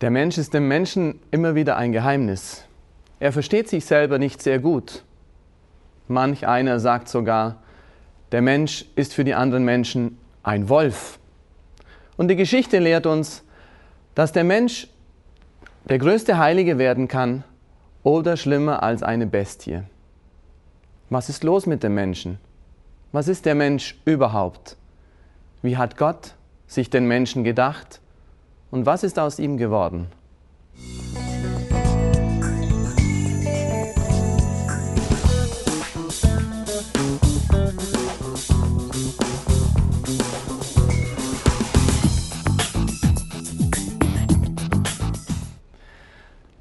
Der Mensch ist dem Menschen immer wieder ein Geheimnis. Er versteht sich selber nicht sehr gut. Manch einer sagt sogar, der Mensch ist für die anderen Menschen ein Wolf. Und die Geschichte lehrt uns, dass der Mensch der größte Heilige werden kann oder schlimmer als eine Bestie. Was ist los mit dem Menschen? Was ist der Mensch überhaupt? Wie hat Gott sich den Menschen gedacht? Und was ist aus ihm geworden?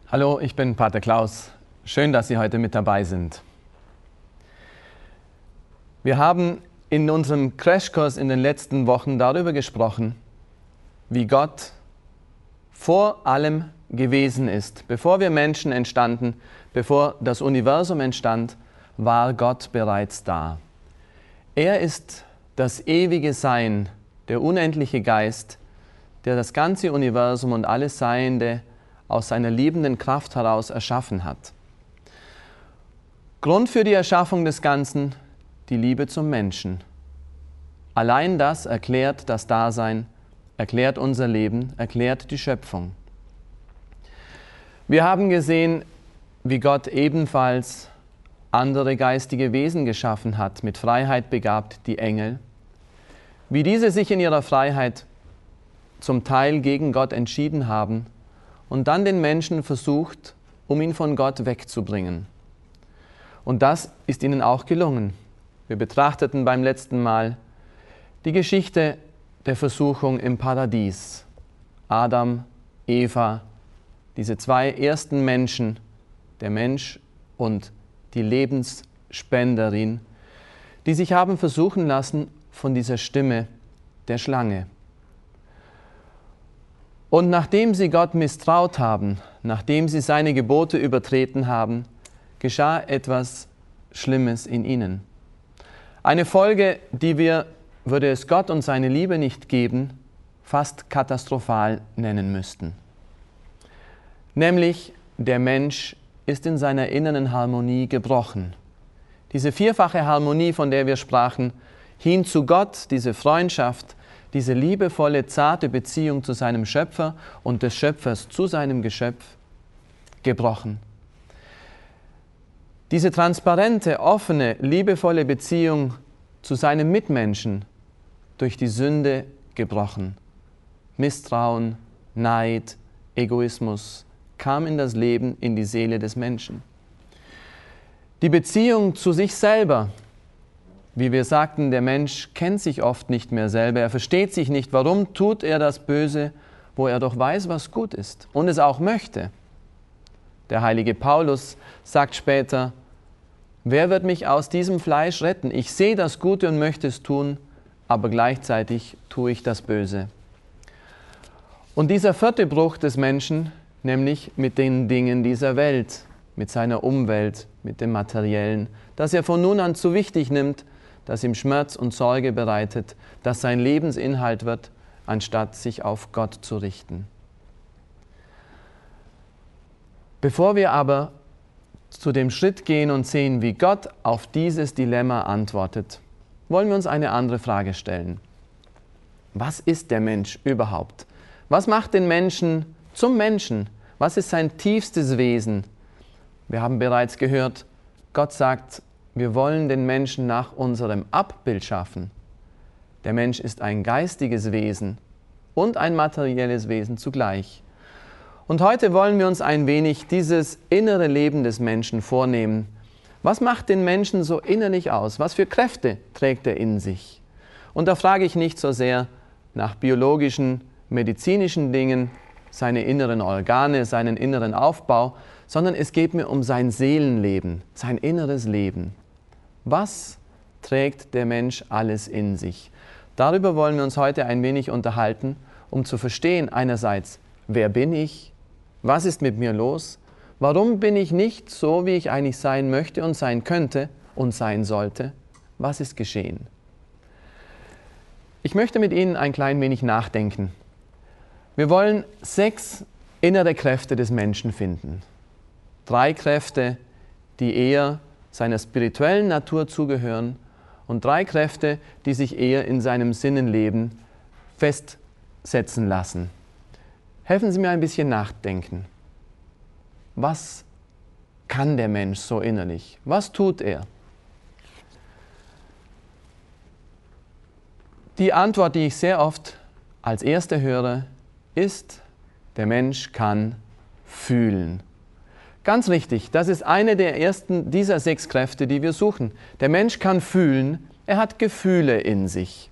Hallo, ich bin Pater Klaus. Schön, dass Sie heute mit dabei sind. Wir haben in unserem Crashkurs in den letzten Wochen darüber gesprochen, wie Gott vor allem gewesen ist. Bevor wir Menschen entstanden, bevor das Universum entstand, war Gott bereits da. Er ist das ewige Sein, der unendliche Geist, der das ganze Universum und alles Seiende aus seiner liebenden Kraft heraus erschaffen hat. Grund für die Erschaffung des Ganzen, die Liebe zum Menschen. Allein das erklärt das Dasein erklärt unser Leben, erklärt die Schöpfung. Wir haben gesehen, wie Gott ebenfalls andere geistige Wesen geschaffen hat, mit Freiheit begabt, die Engel, wie diese sich in ihrer Freiheit zum Teil gegen Gott entschieden haben und dann den Menschen versucht, um ihn von Gott wegzubringen. Und das ist ihnen auch gelungen. Wir betrachteten beim letzten Mal die Geschichte der Versuchung im Paradies. Adam, Eva, diese zwei ersten Menschen, der Mensch und die Lebensspenderin, die sich haben versuchen lassen von dieser Stimme der Schlange. Und nachdem sie Gott misstraut haben, nachdem sie seine Gebote übertreten haben, geschah etwas Schlimmes in ihnen. Eine Folge, die wir würde es Gott und seine Liebe nicht geben, fast katastrophal nennen müssten. Nämlich der Mensch ist in seiner inneren Harmonie gebrochen. Diese vierfache Harmonie, von der wir sprachen, hin zu Gott, diese Freundschaft, diese liebevolle, zarte Beziehung zu seinem Schöpfer und des Schöpfers zu seinem Geschöpf, gebrochen. Diese transparente, offene, liebevolle Beziehung zu seinem Mitmenschen durch die Sünde gebrochen. Misstrauen, Neid, Egoismus kam in das Leben, in die Seele des Menschen. Die Beziehung zu sich selber, wie wir sagten, der Mensch kennt sich oft nicht mehr selber, er versteht sich nicht, warum tut er das Böse, wo er doch weiß, was gut ist und es auch möchte. Der heilige Paulus sagt später, wer wird mich aus diesem Fleisch retten? Ich sehe das Gute und möchte es tun, aber gleichzeitig tue ich das Böse. Und dieser vierte Bruch des Menschen, nämlich mit den Dingen dieser Welt, mit seiner Umwelt, mit dem Materiellen, das er von nun an zu wichtig nimmt, das ihm Schmerz und Sorge bereitet, das sein Lebensinhalt wird, anstatt sich auf Gott zu richten. Bevor wir aber zu dem Schritt gehen und sehen, wie Gott auf dieses Dilemma antwortet, wollen wir uns eine andere Frage stellen. Was ist der Mensch überhaupt? Was macht den Menschen zum Menschen? Was ist sein tiefstes Wesen? Wir haben bereits gehört, Gott sagt, wir wollen den Menschen nach unserem Abbild schaffen. Der Mensch ist ein geistiges Wesen und ein materielles Wesen zugleich. Und heute wollen wir uns ein wenig dieses innere Leben des Menschen vornehmen, was macht den Menschen so innerlich aus? Was für Kräfte trägt er in sich? Und da frage ich nicht so sehr nach biologischen, medizinischen Dingen, seine inneren Organe, seinen inneren Aufbau, sondern es geht mir um sein Seelenleben, sein inneres Leben. Was trägt der Mensch alles in sich? Darüber wollen wir uns heute ein wenig unterhalten, um zu verstehen einerseits, wer bin ich, was ist mit mir los Warum bin ich nicht so, wie ich eigentlich sein möchte und sein könnte und sein sollte? Was ist geschehen? Ich möchte mit Ihnen ein klein wenig nachdenken. Wir wollen sechs innere Kräfte des Menschen finden. Drei Kräfte, die eher seiner spirituellen Natur zugehören und drei Kräfte, die sich eher in seinem Sinnenleben festsetzen lassen. Helfen Sie mir ein bisschen nachdenken. Was kann der Mensch so innerlich? Was tut er? Die Antwort, die ich sehr oft als erste höre, ist, der Mensch kann fühlen. Ganz richtig, das ist eine der ersten dieser sechs Kräfte, die wir suchen. Der Mensch kann fühlen, er hat Gefühle in sich.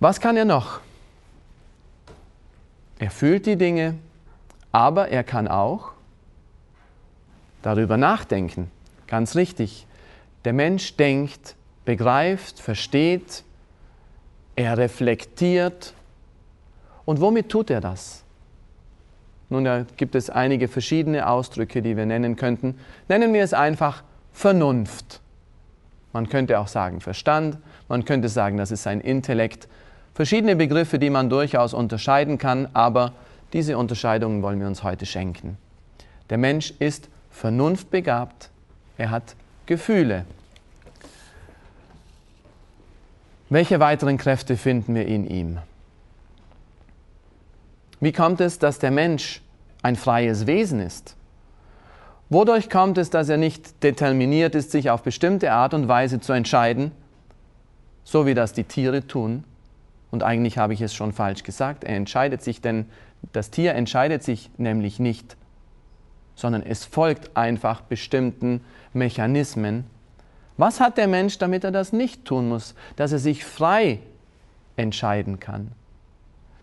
Was kann er noch? Er fühlt die Dinge, aber er kann auch darüber nachdenken. Ganz richtig. Der Mensch denkt, begreift, versteht, er reflektiert. Und womit tut er das? Nun, da gibt es einige verschiedene Ausdrücke, die wir nennen könnten. Nennen wir es einfach Vernunft. Man könnte auch sagen Verstand, man könnte sagen, das ist sein Intellekt. Verschiedene Begriffe, die man durchaus unterscheiden kann, aber diese Unterscheidungen wollen wir uns heute schenken. Der Mensch ist vernunftbegabt, er hat Gefühle. Welche weiteren Kräfte finden wir in ihm? Wie kommt es, dass der Mensch ein freies Wesen ist? Wodurch kommt es, dass er nicht determiniert ist, sich auf bestimmte Art und Weise zu entscheiden, so wie das die Tiere tun? Und eigentlich habe ich es schon falsch gesagt. Er entscheidet sich, denn das Tier entscheidet sich nämlich nicht, sondern es folgt einfach bestimmten Mechanismen, was hat der Mensch, damit er das nicht tun muss, dass er sich frei entscheiden kann?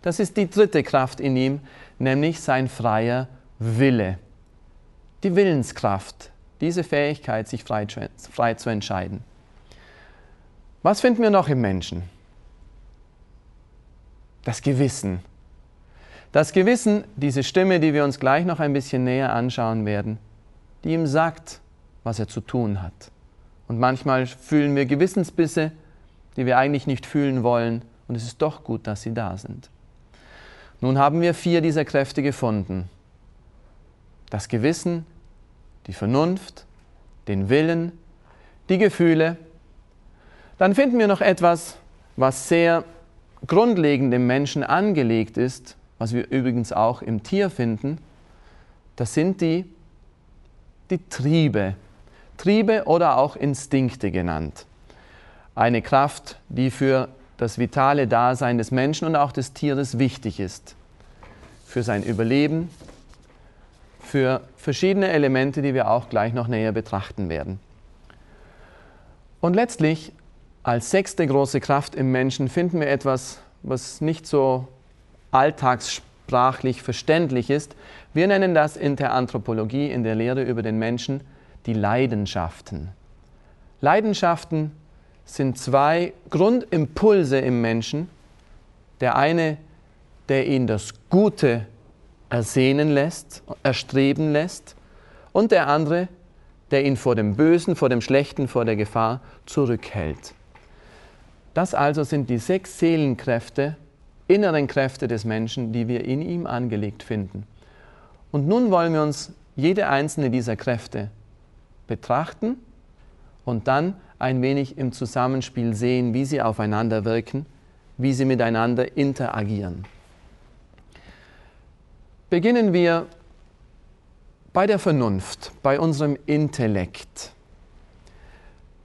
Das ist die dritte Kraft in ihm, nämlich sein freier Wille. Die Willenskraft, diese Fähigkeit, sich frei, zu entscheiden. Was finden wir noch im Menschen? Das Gewissen. Das Gewissen, diese Stimme, die wir uns gleich noch ein bisschen näher anschauen werden, die ihm sagt, was er zu tun hat. Und manchmal fühlen wir Gewissensbisse, die wir eigentlich nicht fühlen wollen. Und es ist doch gut, dass sie da sind. Nun haben wir vier dieser Kräfte gefunden. Das Gewissen, die Vernunft, den Willen, die Gefühle. Dann finden wir noch etwas, was sehr grundlegend im Menschen angelegt ist, was wir übrigens auch im Tier finden. Das sind die, die Triebe, Triebe oder auch Instinkte genannt. Eine Kraft, die für das vitale Dasein des Menschen und auch des Tieres wichtig ist. Für sein Überleben, für verschiedene Elemente, die wir auch gleich noch näher betrachten werden. Und letztlich, als sechste große Kraft im Menschen, finden wir etwas, was nicht so alltagssprachlich verständlich ist. Wir nennen das in der Anthropologie, in der Lehre über den Menschen, die Leidenschaften. Leidenschaften sind zwei Grundimpulse im Menschen. Der eine, der ihn das Gute ersehnen lässt, erstreben lässt, und der andere, der ihn vor dem Bösen, vor dem Schlechten, vor der Gefahr zurückhält. Das also sind die sechs Seelenkräfte, inneren Kräfte des Menschen, die wir in ihm angelegt finden. Und nun wollen wir uns jede einzelne dieser Kräfte betrachten und dann ein wenig im Zusammenspiel sehen, wie sie aufeinander wirken, wie sie miteinander interagieren. Beginnen wir bei der Vernunft, bei unserem Intellekt.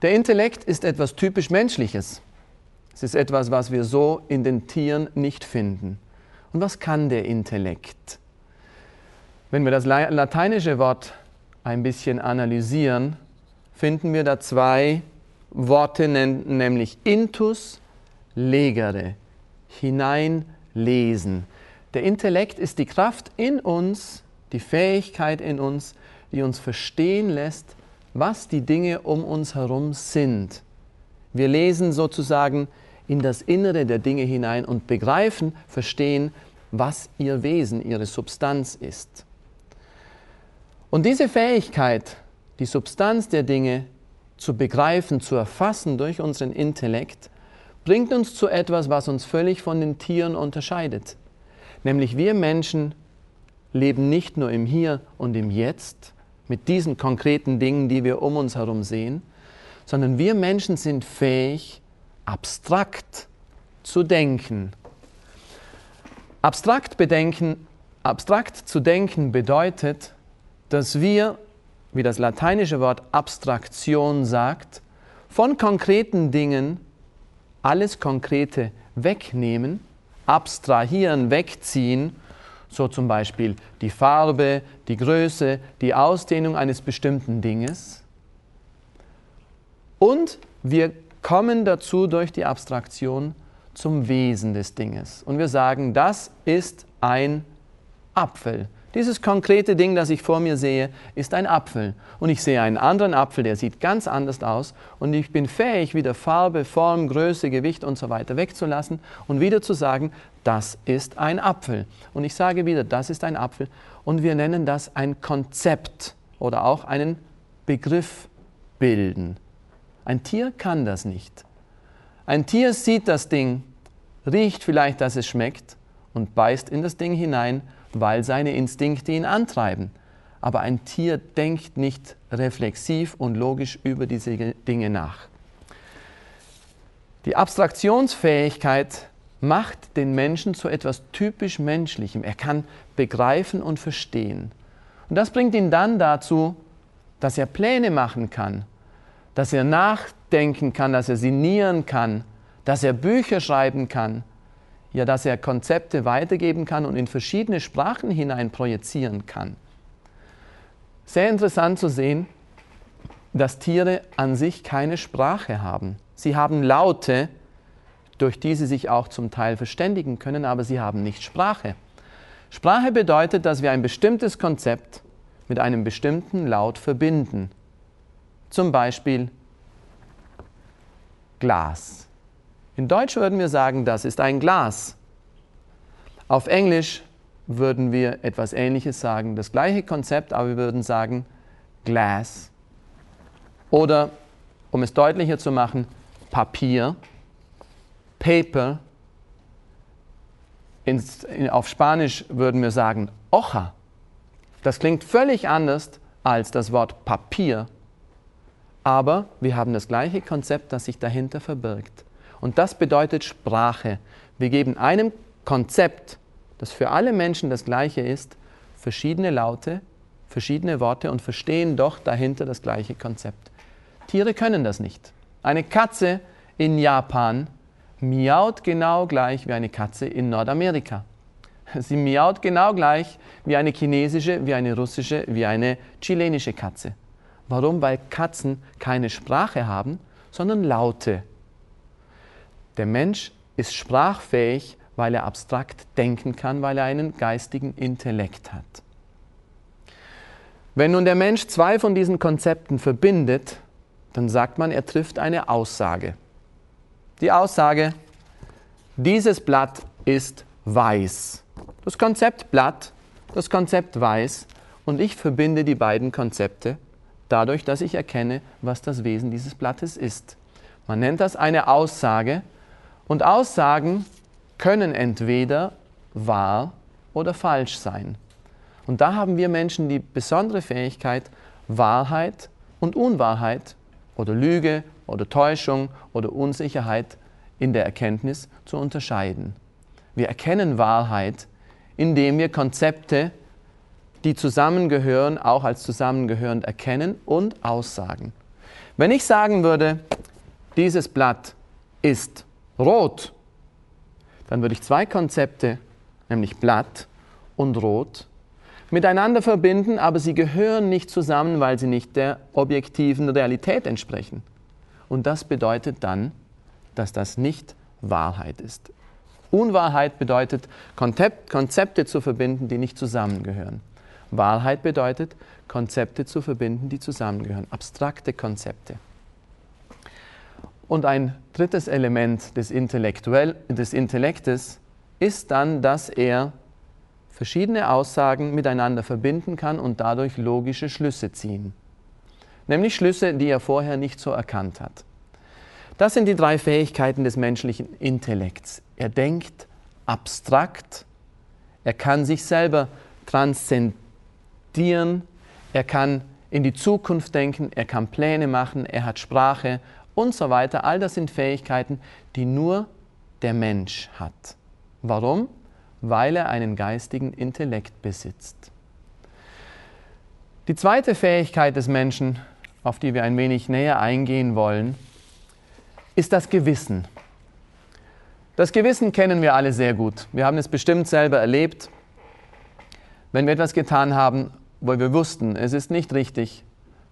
Der Intellekt ist etwas typisch Menschliches. Es ist etwas, was wir so in den Tieren nicht finden. Und was kann der Intellekt? Wenn wir das lateinische Wort ein bisschen analysieren, finden wir da zwei Worte, nämlich intus legere, hineinlesen. Der Intellekt ist die Kraft in uns, die Fähigkeit in uns, die uns verstehen lässt, was die Dinge um uns herum sind. Wir lesen sozusagen in das Innere der Dinge hinein und begreifen, verstehen, was ihr Wesen, ihre Substanz ist. Und diese Fähigkeit, die Substanz der Dinge zu begreifen, zu erfassen durch unseren Intellekt, bringt uns zu etwas, was uns völlig von den Tieren unterscheidet. Nämlich wir Menschen leben nicht nur im Hier und im Jetzt mit diesen konkreten Dingen, die wir um uns herum sehen, sondern wir Menschen sind fähig, abstrakt zu denken. Abstrakt, bedenken, abstrakt zu denken bedeutet, dass wir, wie das lateinische Wort Abstraktion sagt, von konkreten Dingen alles Konkrete wegnehmen, abstrahieren, wegziehen, so zum Beispiel die Farbe, die Größe, die Ausdehnung eines bestimmten Dinges. Und wir kommen dazu durch die Abstraktion zum Wesen des Dinges. Und wir sagen, das ist ein Apfel. Dieses konkrete Ding, das ich vor mir sehe, ist ein Apfel. Und ich sehe einen anderen Apfel, der sieht ganz anders aus. Und ich bin fähig, wieder Farbe, Form, Größe, Gewicht und so weiter wegzulassen und wieder zu sagen, das ist ein Apfel. Und ich sage wieder, das ist ein Apfel. Und wir nennen das ein Konzept oder auch einen Begriff bilden. Ein Tier kann das nicht. Ein Tier sieht das Ding, riecht vielleicht, dass es schmeckt und beißt in das Ding hinein weil seine Instinkte ihn antreiben. Aber ein Tier denkt nicht reflexiv und logisch über diese Dinge nach. Die Abstraktionsfähigkeit macht den Menschen zu etwas typisch Menschlichem. Er kann begreifen und verstehen. Und das bringt ihn dann dazu, dass er Pläne machen kann, dass er nachdenken kann, dass er sinnieren kann, dass er Bücher schreiben kann, ja, dass er Konzepte weitergeben kann und in verschiedene Sprachen hinein projizieren kann. Sehr interessant zu sehen, dass Tiere an sich keine Sprache haben. Sie haben Laute, durch die sie sich auch zum Teil verständigen können, aber sie haben nicht Sprache. Sprache bedeutet, dass wir ein bestimmtes Konzept mit einem bestimmten Laut verbinden. Zum Beispiel Glas. In Deutsch würden wir sagen, das ist ein Glas. Auf Englisch würden wir etwas Ähnliches sagen, das gleiche Konzept, aber wir würden sagen Glass. Oder, um es deutlicher zu machen, Papier, Paper. In, in, auf Spanisch würden wir sagen Hoja. Das klingt völlig anders als das Wort Papier, aber wir haben das gleiche Konzept, das sich dahinter verbirgt. Und das bedeutet Sprache. Wir geben einem Konzept, das für alle Menschen das gleiche ist, verschiedene Laute, verschiedene Worte und verstehen doch dahinter das gleiche Konzept. Tiere können das nicht. Eine Katze in Japan miaut genau gleich wie eine Katze in Nordamerika. Sie miaut genau gleich wie eine chinesische, wie eine russische, wie eine chilenische Katze. Warum? Weil Katzen keine Sprache haben, sondern Laute. Der Mensch ist sprachfähig, weil er abstrakt denken kann, weil er einen geistigen Intellekt hat. Wenn nun der Mensch zwei von diesen Konzepten verbindet, dann sagt man, er trifft eine Aussage. Die Aussage, dieses Blatt ist weiß. Das Konzept Blatt, das Konzept weiß und ich verbinde die beiden Konzepte dadurch, dass ich erkenne, was das Wesen dieses Blattes ist. Man nennt das eine Aussage, und Aussagen können entweder wahr oder falsch sein. Und da haben wir Menschen die besondere Fähigkeit, Wahrheit und Unwahrheit oder Lüge oder Täuschung oder Unsicherheit in der Erkenntnis zu unterscheiden. Wir erkennen Wahrheit, indem wir Konzepte, die zusammengehören, auch als zusammengehörend erkennen und aussagen. Wenn ich sagen würde, dieses Blatt ist rot, dann würde ich zwei Konzepte, nämlich Blatt und Rot, miteinander verbinden, aber sie gehören nicht zusammen, weil sie nicht der objektiven Realität entsprechen. Und das bedeutet dann, dass das nicht Wahrheit ist. Unwahrheit bedeutet, Konzepte zu verbinden, die nicht zusammengehören. Wahrheit bedeutet, Konzepte zu verbinden, die zusammengehören, abstrakte Konzepte. Und ein drittes Element des, Intellektuell, des Intellektes ist dann, dass er verschiedene Aussagen miteinander verbinden kann und dadurch logische Schlüsse ziehen. Nämlich Schlüsse, die er vorher nicht so erkannt hat. Das sind die drei Fähigkeiten des menschlichen Intellekts. Er denkt abstrakt, Er kann sich selber transzendieren. Er kann in die Zukunft denken. Er kann Pläne machen. Er hat Sprache und so weiter. All das sind Fähigkeiten, die nur der Mensch hat. Warum? Weil er einen geistigen Intellekt besitzt. Die zweite Fähigkeit des Menschen, auf die wir ein wenig näher eingehen wollen, ist das Gewissen. Das Gewissen kennen wir alle sehr gut. Wir haben es bestimmt selber erlebt. Wenn wir etwas getan haben, wo wir wussten, es ist nicht richtig,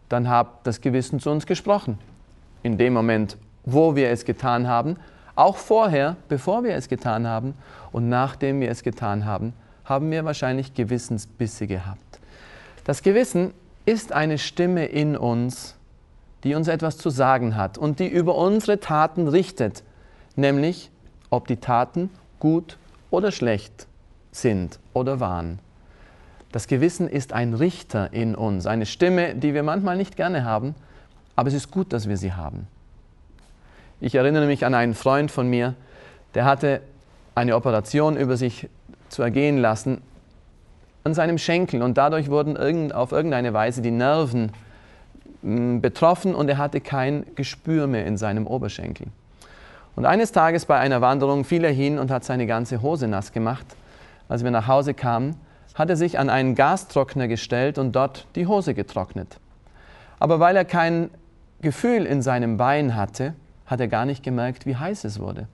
dann hat das Gewissen zu uns gesprochen. In dem Moment, wo wir es getan haben, auch vorher, bevor wir es getan haben und nachdem wir es getan haben, haben wir wahrscheinlich Gewissensbisse gehabt. Das Gewissen ist eine Stimme in uns, die uns etwas zu sagen hat und die über unsere Taten richtet, nämlich ob die Taten gut oder schlecht sind oder waren. Das Gewissen ist ein Richter in uns, eine Stimme, die wir manchmal nicht gerne haben, aber es ist gut, dass wir sie haben. Ich erinnere mich an einen Freund von mir, der hatte eine Operation über sich zu ergehen lassen an seinem Schenkel und dadurch wurden auf irgendeine Weise die Nerven hm, betroffen und er hatte kein Gespür mehr in seinem Oberschenkel. Und eines Tages bei einer Wanderung fiel er hin und hat seine ganze Hose nass gemacht. Als wir nach Hause kamen, hat er sich an einen Gastrockner gestellt und dort die Hose getrocknet. Aber weil er kein Gefühl in seinem Bein hatte, hat er gar nicht gemerkt, wie heiß es wurde.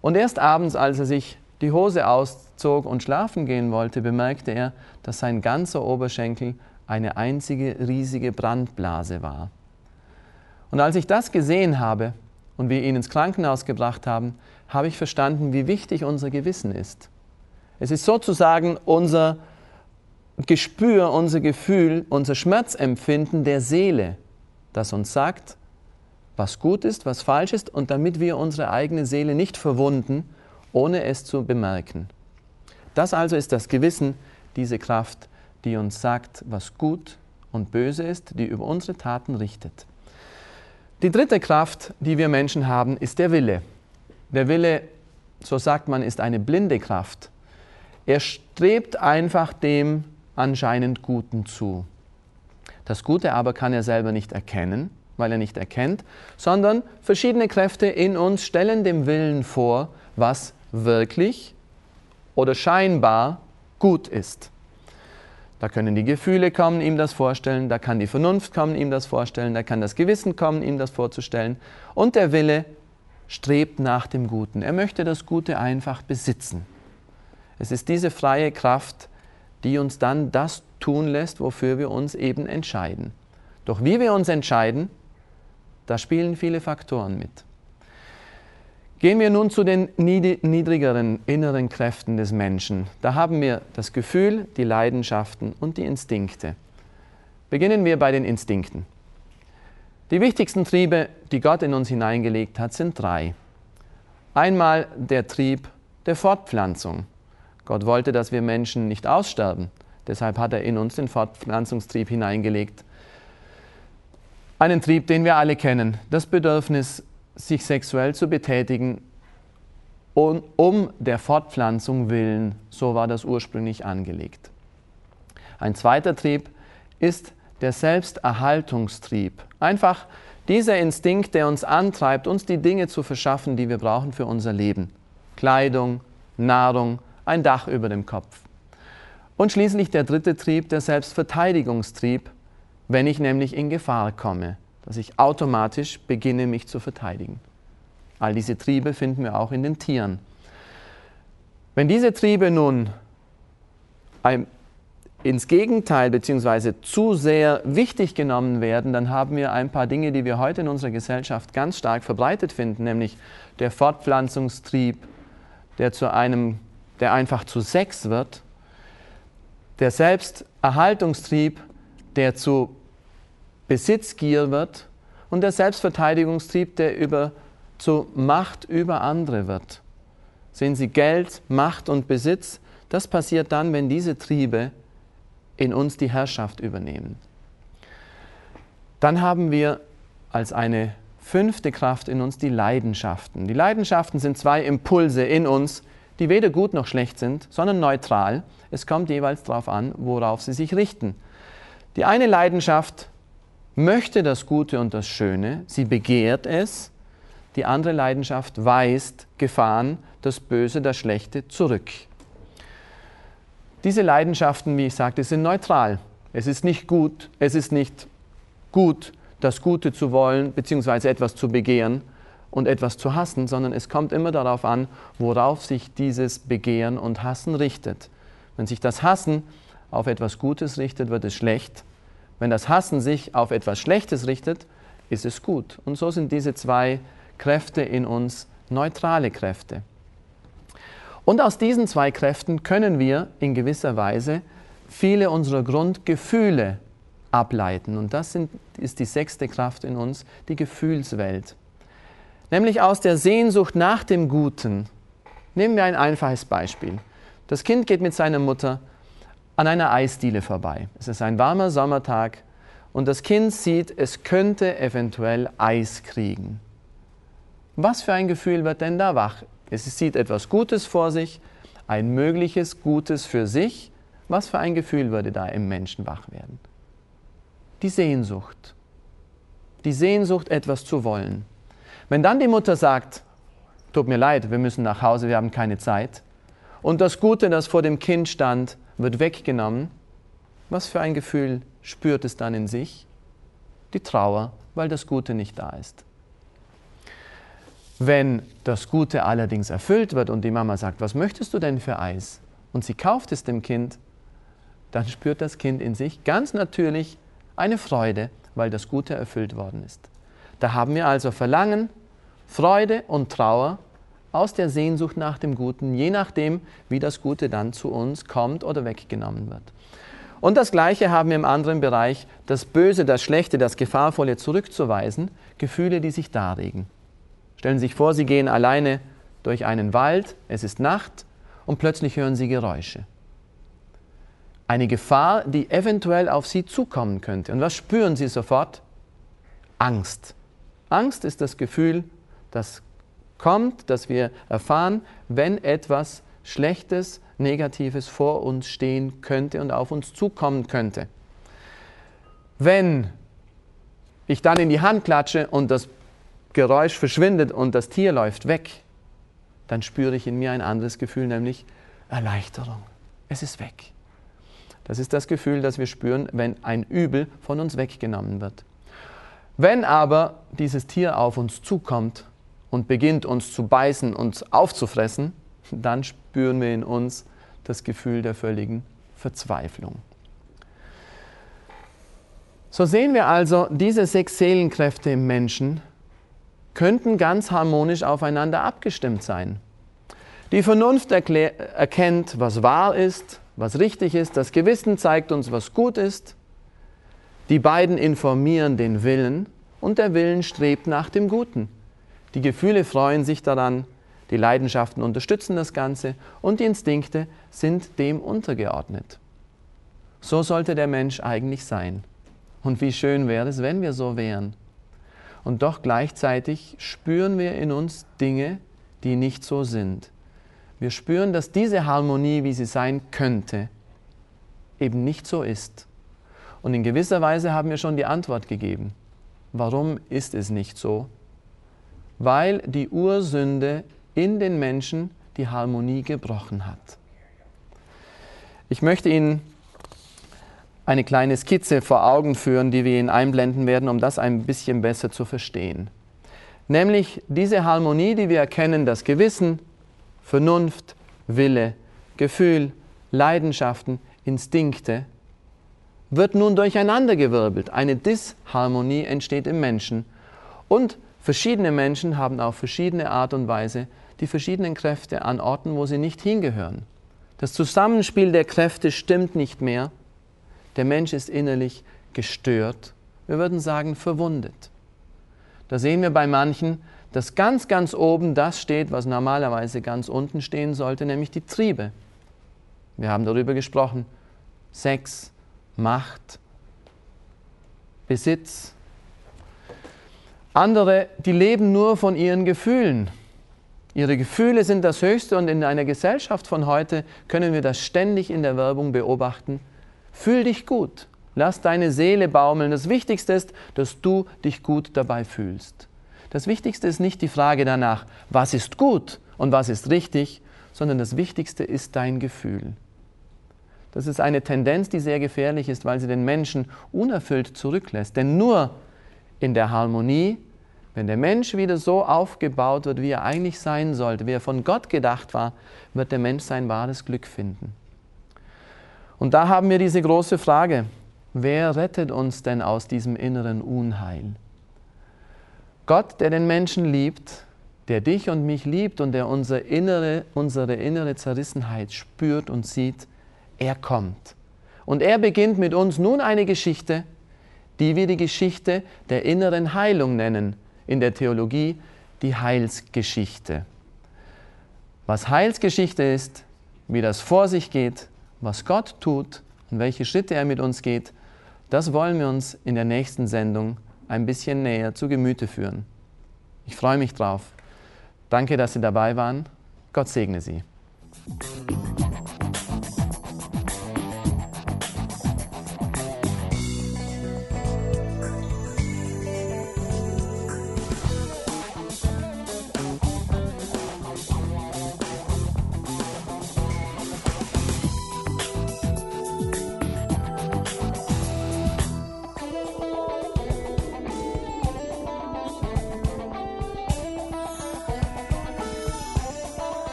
Und erst abends, als er sich die Hose auszog und schlafen gehen wollte, bemerkte er, dass sein ganzer Oberschenkel eine einzige riesige Brandblase war. Und als ich das gesehen habe und wir ihn ins Krankenhaus gebracht haben, habe ich verstanden, wie wichtig unser Gewissen ist. Es ist sozusagen unser Gespür, unser Gefühl, unser Schmerzempfinden der Seele, das uns sagt, was gut ist, was falsch ist und damit wir unsere eigene Seele nicht verwunden, ohne es zu bemerken. Das also ist das Gewissen, diese Kraft, die uns sagt, was gut und böse ist, die über unsere Taten richtet. Die dritte Kraft, die wir Menschen haben, ist der Wille. Der Wille, so sagt man, ist eine blinde Kraft. Er strebt einfach dem anscheinend Guten zu. Das Gute aber kann er selber nicht erkennen, weil er nicht erkennt, sondern verschiedene Kräfte in uns stellen dem Willen vor, was wirklich oder scheinbar gut ist. Da können die Gefühle kommen, ihm das vorstellen, da kann die Vernunft kommen, ihm das vorstellen, da kann das Gewissen kommen, ihm das vorzustellen. Und der Wille strebt nach dem Guten. Er möchte das Gute einfach besitzen. Es ist diese freie Kraft, die uns dann das tun lässt, wofür wir uns eben entscheiden. Doch wie wir uns entscheiden, da spielen viele Faktoren mit. Gehen wir nun zu den niedrigeren inneren Kräften des Menschen. Da haben wir das Gefühl, die Leidenschaften und die Instinkte. Beginnen wir bei den Instinkten. Die wichtigsten Triebe, die Gott in uns hineingelegt hat, sind drei. Einmal der Trieb der Fortpflanzung. Gott wollte, dass wir Menschen nicht aussterben. Deshalb hat er in uns den Fortpflanzungstrieb hineingelegt. Einen Trieb, den wir alle kennen, das Bedürfnis sich sexuell zu betätigen, um, der Fortpflanzung willen. So war das ursprünglich angelegt. Ein zweiter Trieb ist der Selbsterhaltungstrieb. Einfach dieser Instinkt, der uns antreibt, uns die Dinge zu verschaffen, die wir brauchen für unser Leben. Kleidung, Nahrung, ein Dach über dem Kopf. Und schließlich der dritte Trieb, der Selbstverteidigungstrieb, wenn ich nämlich in Gefahr komme dass ich automatisch beginne, mich zu verteidigen. All diese Triebe finden wir auch in den Tieren. Wenn diese Triebe nun ins Gegenteil bzw. zu sehr wichtig genommen werden, dann haben wir ein paar Dinge, die wir heute in unserer Gesellschaft ganz stark verbreitet finden, nämlich der Fortpflanzungstrieb, der zu einem, der einfach zu Sex wird, der Selbsterhaltungstrieb, der zu Besitzgier wird und der Selbstverteidigungstrieb, der über, zu Macht über andere wird. Sehen Sie, Geld, Macht und Besitz, das passiert dann, wenn diese Triebe in uns die Herrschaft übernehmen. Dann haben wir als eine fünfte Kraft in uns die Leidenschaften. Die Leidenschaften sind zwei Impulse in uns, die weder gut noch schlecht sind, sondern neutral. Es kommt jeweils darauf an, worauf sie sich richten. Die eine Leidenschaft möchte das Gute und das Schöne, sie begehrt es. Die andere Leidenschaft weist Gefahren, das Böse, das Schlechte zurück. Diese Leidenschaften, wie ich sagte, sind neutral. Es ist nicht gut, es ist nicht gut, das Gute zu wollen, beziehungsweise etwas zu begehren und etwas zu hassen, sondern es kommt immer darauf an, worauf sich dieses Begehren und Hassen richtet. Wenn sich das Hassen auf etwas Gutes richtet, wird es schlecht. Wenn das Hassen sich auf etwas Schlechtes richtet, ist es gut. Und so sind diese zwei Kräfte in uns neutrale Kräfte. Und aus diesen zwei Kräften können wir in gewisser Weise viele unserer Grundgefühle ableiten. Und das sind, ist die sechste Kraft in uns, die Gefühlswelt. Nämlich aus der Sehnsucht nach dem Guten. Nehmen wir ein einfaches Beispiel. Das Kind geht mit seiner Mutter an einer Eisdiele vorbei. Es ist ein warmer Sommertag und das Kind sieht, es könnte eventuell Eis kriegen. Was für ein Gefühl wird denn da wach? Es sieht etwas Gutes vor sich, ein mögliches Gutes für sich. Was für ein Gefühl würde da im Menschen wach werden? Die Sehnsucht. Die Sehnsucht, etwas zu wollen. Wenn dann die Mutter sagt, tut mir leid, wir müssen nach Hause, wir haben keine Zeit, und das Gute, das vor dem Kind stand, wird weggenommen, was für ein Gefühl spürt es dann in sich? Die Trauer, weil das Gute nicht da ist. Wenn das Gute allerdings erfüllt wird und die Mama sagt, was möchtest du denn für Eis? Und sie kauft es dem Kind, dann spürt das Kind in sich ganz natürlich eine Freude, weil das Gute erfüllt worden ist. Da haben wir also Verlangen, Freude und Trauer aus der Sehnsucht nach dem Guten, je nachdem, wie das Gute dann zu uns kommt oder weggenommen wird. Und das Gleiche haben wir im anderen Bereich, das Böse, das Schlechte, das Gefahrvolle zurückzuweisen, Gefühle, die sich darregen. Stellen Sie sich vor, Sie gehen alleine durch einen Wald, es ist Nacht und plötzlich hören Sie Geräusche. Eine Gefahr, die eventuell auf Sie zukommen könnte. Und was spüren Sie sofort? Angst. Angst ist das Gefühl, das kommt, das wir erfahren, wenn etwas Schlechtes, Negatives vor uns stehen könnte und auf uns zukommen könnte. Wenn ich dann in die Hand klatsche und das Geräusch verschwindet und das Tier läuft weg, dann spüre ich in mir ein anderes Gefühl, nämlich Erleichterung. Es ist weg. Das ist das Gefühl, das wir spüren, wenn ein Übel von uns weggenommen wird. Wenn aber dieses Tier auf uns zukommt und beginnt uns zu beißen und aufzufressen, dann spüren wir in uns das Gefühl der völligen Verzweiflung. So sehen wir also diese sechs Seelenkräfte im Menschen könnten ganz harmonisch aufeinander abgestimmt sein. Die Vernunft erkennt, was wahr ist, was richtig ist. Das Gewissen zeigt uns, was gut ist. Die beiden informieren den Willen und der Willen strebt nach dem Guten. Die Gefühle freuen sich daran, die Leidenschaften unterstützen das Ganze und die Instinkte sind dem untergeordnet. So sollte der Mensch eigentlich sein. Und wie schön wäre es, wenn wir so wären und doch gleichzeitig spüren wir in uns Dinge, die nicht so sind. Wir spüren, dass diese Harmonie, wie sie sein könnte, eben nicht so ist. Und in gewisser Weise haben wir schon die Antwort gegeben. Warum ist es nicht so? Weil die Ursünde in den Menschen die Harmonie gebrochen hat. Ich möchte Ihnen eine kleine Skizze vor Augen führen, die wir Ihnen einblenden werden, um das ein bisschen besser zu verstehen. Nämlich diese Harmonie, die wir erkennen, das Gewissen, Vernunft, Wille, Gefühl, Leidenschaften, Instinkte, wird nun durcheinandergewirbelt. Eine Disharmonie entsteht im Menschen. Und verschiedene Menschen haben auf verschiedene Art und Weise die verschiedenen Kräfte an Orten, wo sie nicht hingehören. Das Zusammenspiel der Kräfte stimmt nicht mehr der Mensch ist innerlich gestört. Wir würden sagen verwundet. Da sehen wir bei manchen, dass ganz, ganz oben das steht, was normalerweise ganz unten stehen sollte, nämlich die Triebe. Wir haben darüber gesprochen. Sex, Macht, Besitz. Andere, die leben nur von ihren Gefühlen. Ihre Gefühle sind das Höchste und in einer Gesellschaft von heute können wir das ständig in der Werbung beobachten. Fühl dich gut, lass deine Seele baumeln. Das Wichtigste ist, dass du dich gut dabei fühlst. Das Wichtigste ist nicht die Frage danach, was ist gut und was ist richtig, sondern das Wichtigste ist dein Gefühl. Das ist eine Tendenz, die sehr gefährlich ist, weil sie den Menschen unerfüllt zurücklässt. Denn nur in der Harmonie, wenn der Mensch wieder so aufgebaut wird, wie er eigentlich sein sollte, wie er von Gott gedacht war, wird der Mensch sein wahres Glück finden. Und da haben wir diese große Frage, wer rettet uns denn aus diesem inneren Unheil? Gott, der den Menschen liebt, der dich und mich liebt und der unsere innere, unsere innere Zerrissenheit spürt und sieht, er kommt. Und er beginnt mit uns nun eine Geschichte, die wir die Geschichte der inneren Heilung nennen, in der Theologie die Heilsgeschichte. Was Heilsgeschichte ist, wie das vor sich geht, was Gott tut und welche Schritte er mit uns geht, das wollen wir uns in der nächsten Sendung ein bisschen näher zu Gemüte führen. Ich freue mich drauf. Danke, dass Sie dabei waren. Gott segne Sie.